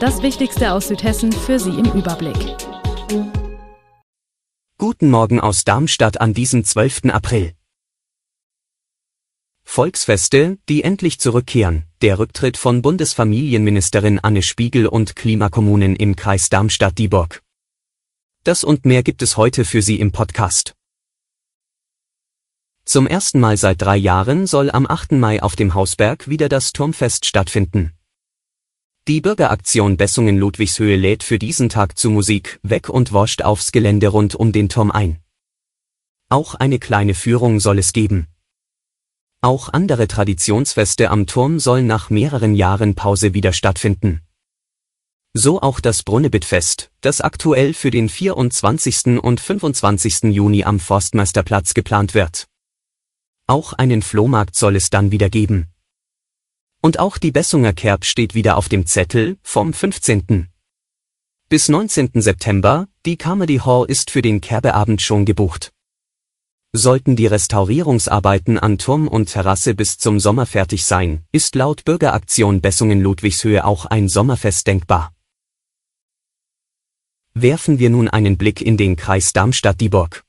Das Wichtigste aus Südhessen für Sie im Überblick. Guten Morgen aus Darmstadt an diesem 12. April. Volksfeste, die endlich zurückkehren, der Rücktritt von Bundesfamilienministerin Anne Spiegel und Klimakommunen im Kreis Darmstadt-Dieburg. Das und mehr gibt es heute für Sie im Podcast. Zum ersten Mal seit drei Jahren soll am 8. Mai auf dem Hausberg wieder das Turmfest stattfinden. Die Bürgeraktion Bessungen Ludwigshöhe lädt für diesen Tag zu Musik, weg und wascht aufs Gelände rund um den Turm ein. Auch eine kleine Führung soll es geben. Auch andere Traditionsfeste am Turm sollen nach mehreren Jahren Pause wieder stattfinden. So auch das Brunnebittfest, das aktuell für den 24. und 25. Juni am Forstmeisterplatz geplant wird. Auch einen Flohmarkt soll es dann wieder geben. Und auch die Bessunger Kerb steht wieder auf dem Zettel vom 15. Bis 19. September, die Comedy Hall ist für den Kerbeabend schon gebucht. Sollten die Restaurierungsarbeiten an Turm und Terrasse bis zum Sommer fertig sein, ist laut Bürgeraktion Bessungen Ludwigshöhe auch ein Sommerfest denkbar. Werfen wir nun einen Blick in den Kreis Darmstadt-Dieburg.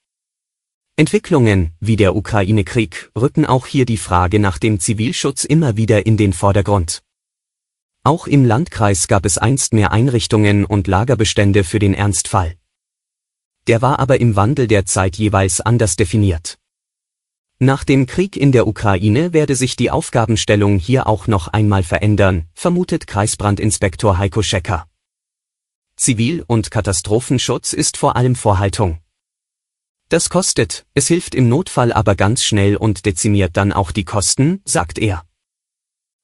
Entwicklungen, wie der Ukraine-Krieg, rücken auch hier die Frage nach dem Zivilschutz immer wieder in den Vordergrund. Auch im Landkreis gab es einst mehr Einrichtungen und Lagerbestände für den Ernstfall. Der war aber im Wandel der Zeit jeweils anders definiert. Nach dem Krieg in der Ukraine werde sich die Aufgabenstellung hier auch noch einmal verändern, vermutet Kreisbrandinspektor Heiko Schecker. Zivil- und Katastrophenschutz ist vor allem Vorhaltung. Das kostet, es hilft im Notfall aber ganz schnell und dezimiert dann auch die Kosten, sagt er.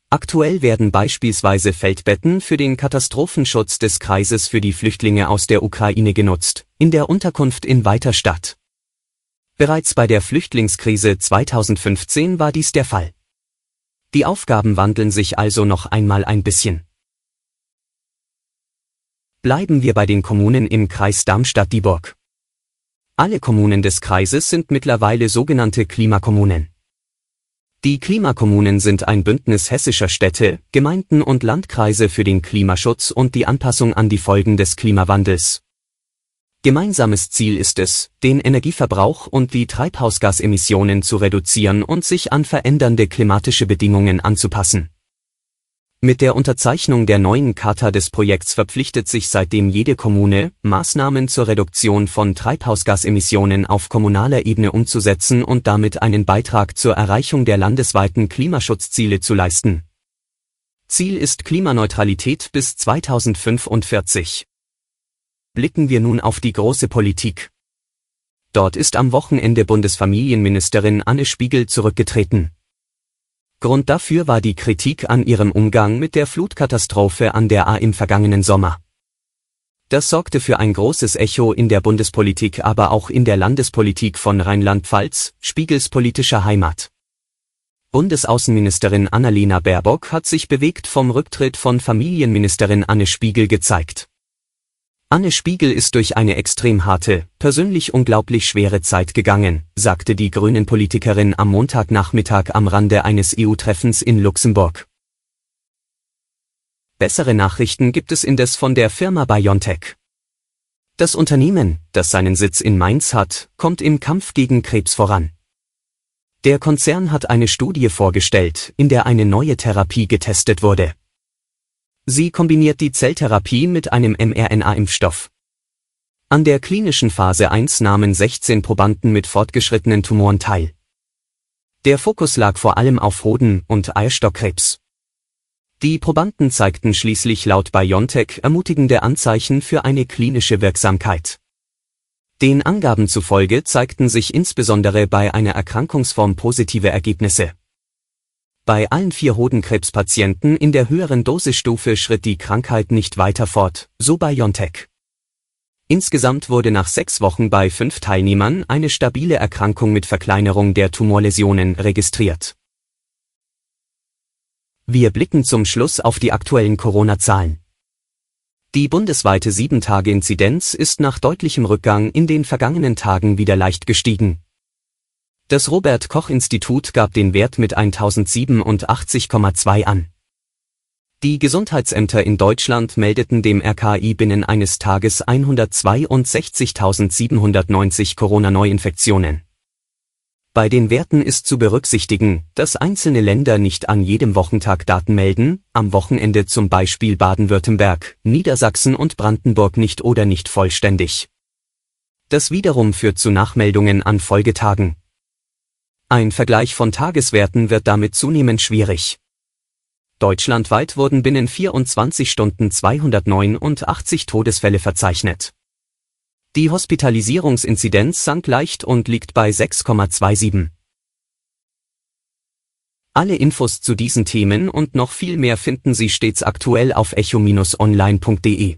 Aktuell werden beispielsweise Feldbetten für den Katastrophenschutz des Kreises für die Flüchtlinge aus der Ukraine genutzt, in der Unterkunft in Weiterstadt. Bereits bei der Flüchtlingskrise 2015 war dies der Fall. Die Aufgaben wandeln sich also noch einmal ein bisschen. Bleiben wir bei den Kommunen im Kreis Darmstadt-Dieburg. Alle Kommunen des Kreises sind mittlerweile sogenannte Klimakommunen. Die Klimakommunen sind ein Bündnis hessischer Städte, Gemeinden und Landkreise für den Klimaschutz und die Anpassung an die Folgen des Klimawandels. Gemeinsames Ziel ist es, den Energieverbrauch und die Treibhausgasemissionen zu reduzieren und sich an verändernde klimatische Bedingungen anzupassen. Mit der Unterzeichnung der neuen Charta des Projekts verpflichtet sich seitdem jede Kommune, Maßnahmen zur Reduktion von Treibhausgasemissionen auf kommunaler Ebene umzusetzen und damit einen Beitrag zur Erreichung der landesweiten Klimaschutzziele zu leisten. Ziel ist Klimaneutralität bis 2045. Blicken wir nun auf die große Politik. Dort ist am Wochenende Bundesfamilienministerin Anne Spiegel zurückgetreten. Grund dafür war die Kritik an ihrem Umgang mit der Flutkatastrophe an der A im vergangenen Sommer. Das sorgte für ein großes Echo in der Bundespolitik, aber auch in der Landespolitik von Rheinland-Pfalz, Spiegels politischer Heimat. Bundesaußenministerin Annalena Baerbock hat sich bewegt vom Rücktritt von Familienministerin Anne Spiegel gezeigt. Anne Spiegel ist durch eine extrem harte, persönlich unglaublich schwere Zeit gegangen, sagte die Grünen-Politikerin am Montagnachmittag am Rande eines EU-Treffens in Luxemburg. Bessere Nachrichten gibt es indes von der Firma BioNTech. Das Unternehmen, das seinen Sitz in Mainz hat, kommt im Kampf gegen Krebs voran. Der Konzern hat eine Studie vorgestellt, in der eine neue Therapie getestet wurde. Sie kombiniert die Zelltherapie mit einem mRNA-Impfstoff. An der klinischen Phase 1 nahmen 16 Probanden mit fortgeschrittenen Tumoren teil. Der Fokus lag vor allem auf Hoden- und Eierstockkrebs. Die Probanden zeigten schließlich laut BioNTech ermutigende Anzeichen für eine klinische Wirksamkeit. Den Angaben zufolge zeigten sich insbesondere bei einer Erkrankungsform positive Ergebnisse. Bei allen vier Hodenkrebspatienten in der höheren Dosisstufe schritt die Krankheit nicht weiter fort, so BioNTech. Insgesamt wurde nach sechs Wochen bei fünf Teilnehmern eine stabile Erkrankung mit Verkleinerung der Tumorläsionen registriert. Wir blicken zum Schluss auf die aktuellen Corona-Zahlen. Die bundesweite 7-Tage-Inzidenz ist nach deutlichem Rückgang in den vergangenen Tagen wieder leicht gestiegen. Das Robert Koch Institut gab den Wert mit 1087,2 an. Die Gesundheitsämter in Deutschland meldeten dem RKI binnen eines Tages 162.790 Corona-Neuinfektionen. Bei den Werten ist zu berücksichtigen, dass einzelne Länder nicht an jedem Wochentag Daten melden, am Wochenende zum Beispiel Baden-Württemberg, Niedersachsen und Brandenburg nicht oder nicht vollständig. Das wiederum führt zu Nachmeldungen an Folgetagen. Ein Vergleich von Tageswerten wird damit zunehmend schwierig. Deutschlandweit wurden binnen 24 Stunden 289 Todesfälle verzeichnet. Die Hospitalisierungsinzidenz sank leicht und liegt bei 6,27. Alle Infos zu diesen Themen und noch viel mehr finden Sie stets aktuell auf echo-online.de.